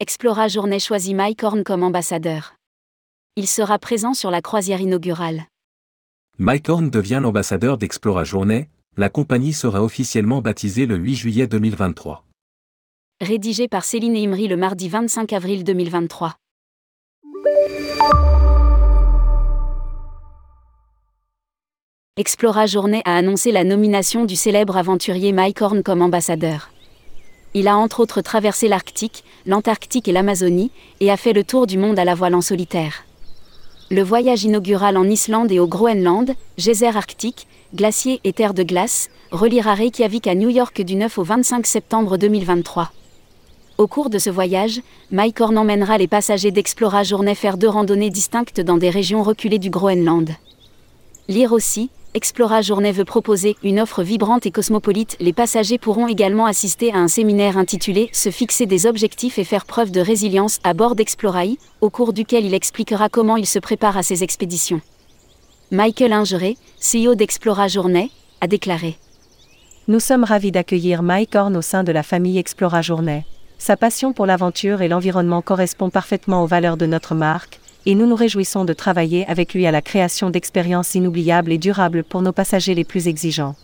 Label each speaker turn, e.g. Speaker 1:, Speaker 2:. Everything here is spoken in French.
Speaker 1: Explora Journée choisit Mike Horn comme ambassadeur. Il sera présent sur la croisière inaugurale.
Speaker 2: Mike Horn devient l'ambassadeur d'Explora Journée, la compagnie sera officiellement baptisée le 8 juillet 2023.
Speaker 1: Rédigé par Céline Imri le mardi 25 avril 2023. Explora Journée a annoncé la nomination du célèbre aventurier Mike Horn comme ambassadeur. Il a entre autres traversé l'Arctique, l'Antarctique et l'Amazonie, et a fait le tour du monde à la voile en solitaire. Le voyage inaugural en Islande et au Groenland, geyser arctique, glaciers et terre de glace, reliera Reykjavik à New York du 9 au 25 septembre 2023. Au cours de ce voyage, Mike Horn emmènera les passagers d'Explora Journée faire deux randonnées distinctes dans des régions reculées du Groenland. Lire aussi, Explora Journée veut proposer une offre vibrante et cosmopolite. Les passagers pourront également assister à un séminaire intitulé Se fixer des objectifs et faire preuve de résilience à bord d'Explorai, au cours duquel il expliquera comment il se prépare à ses expéditions. Michael Ingeret, CEO d'Explora Journée, a déclaré
Speaker 3: Nous sommes ravis d'accueillir Mike Horn au sein de la famille Explora Journée. Sa passion pour l'aventure et l'environnement correspond parfaitement aux valeurs de notre marque, et nous nous réjouissons de travailler avec lui à la création d'expériences inoubliables et durables pour nos passagers les plus exigeants.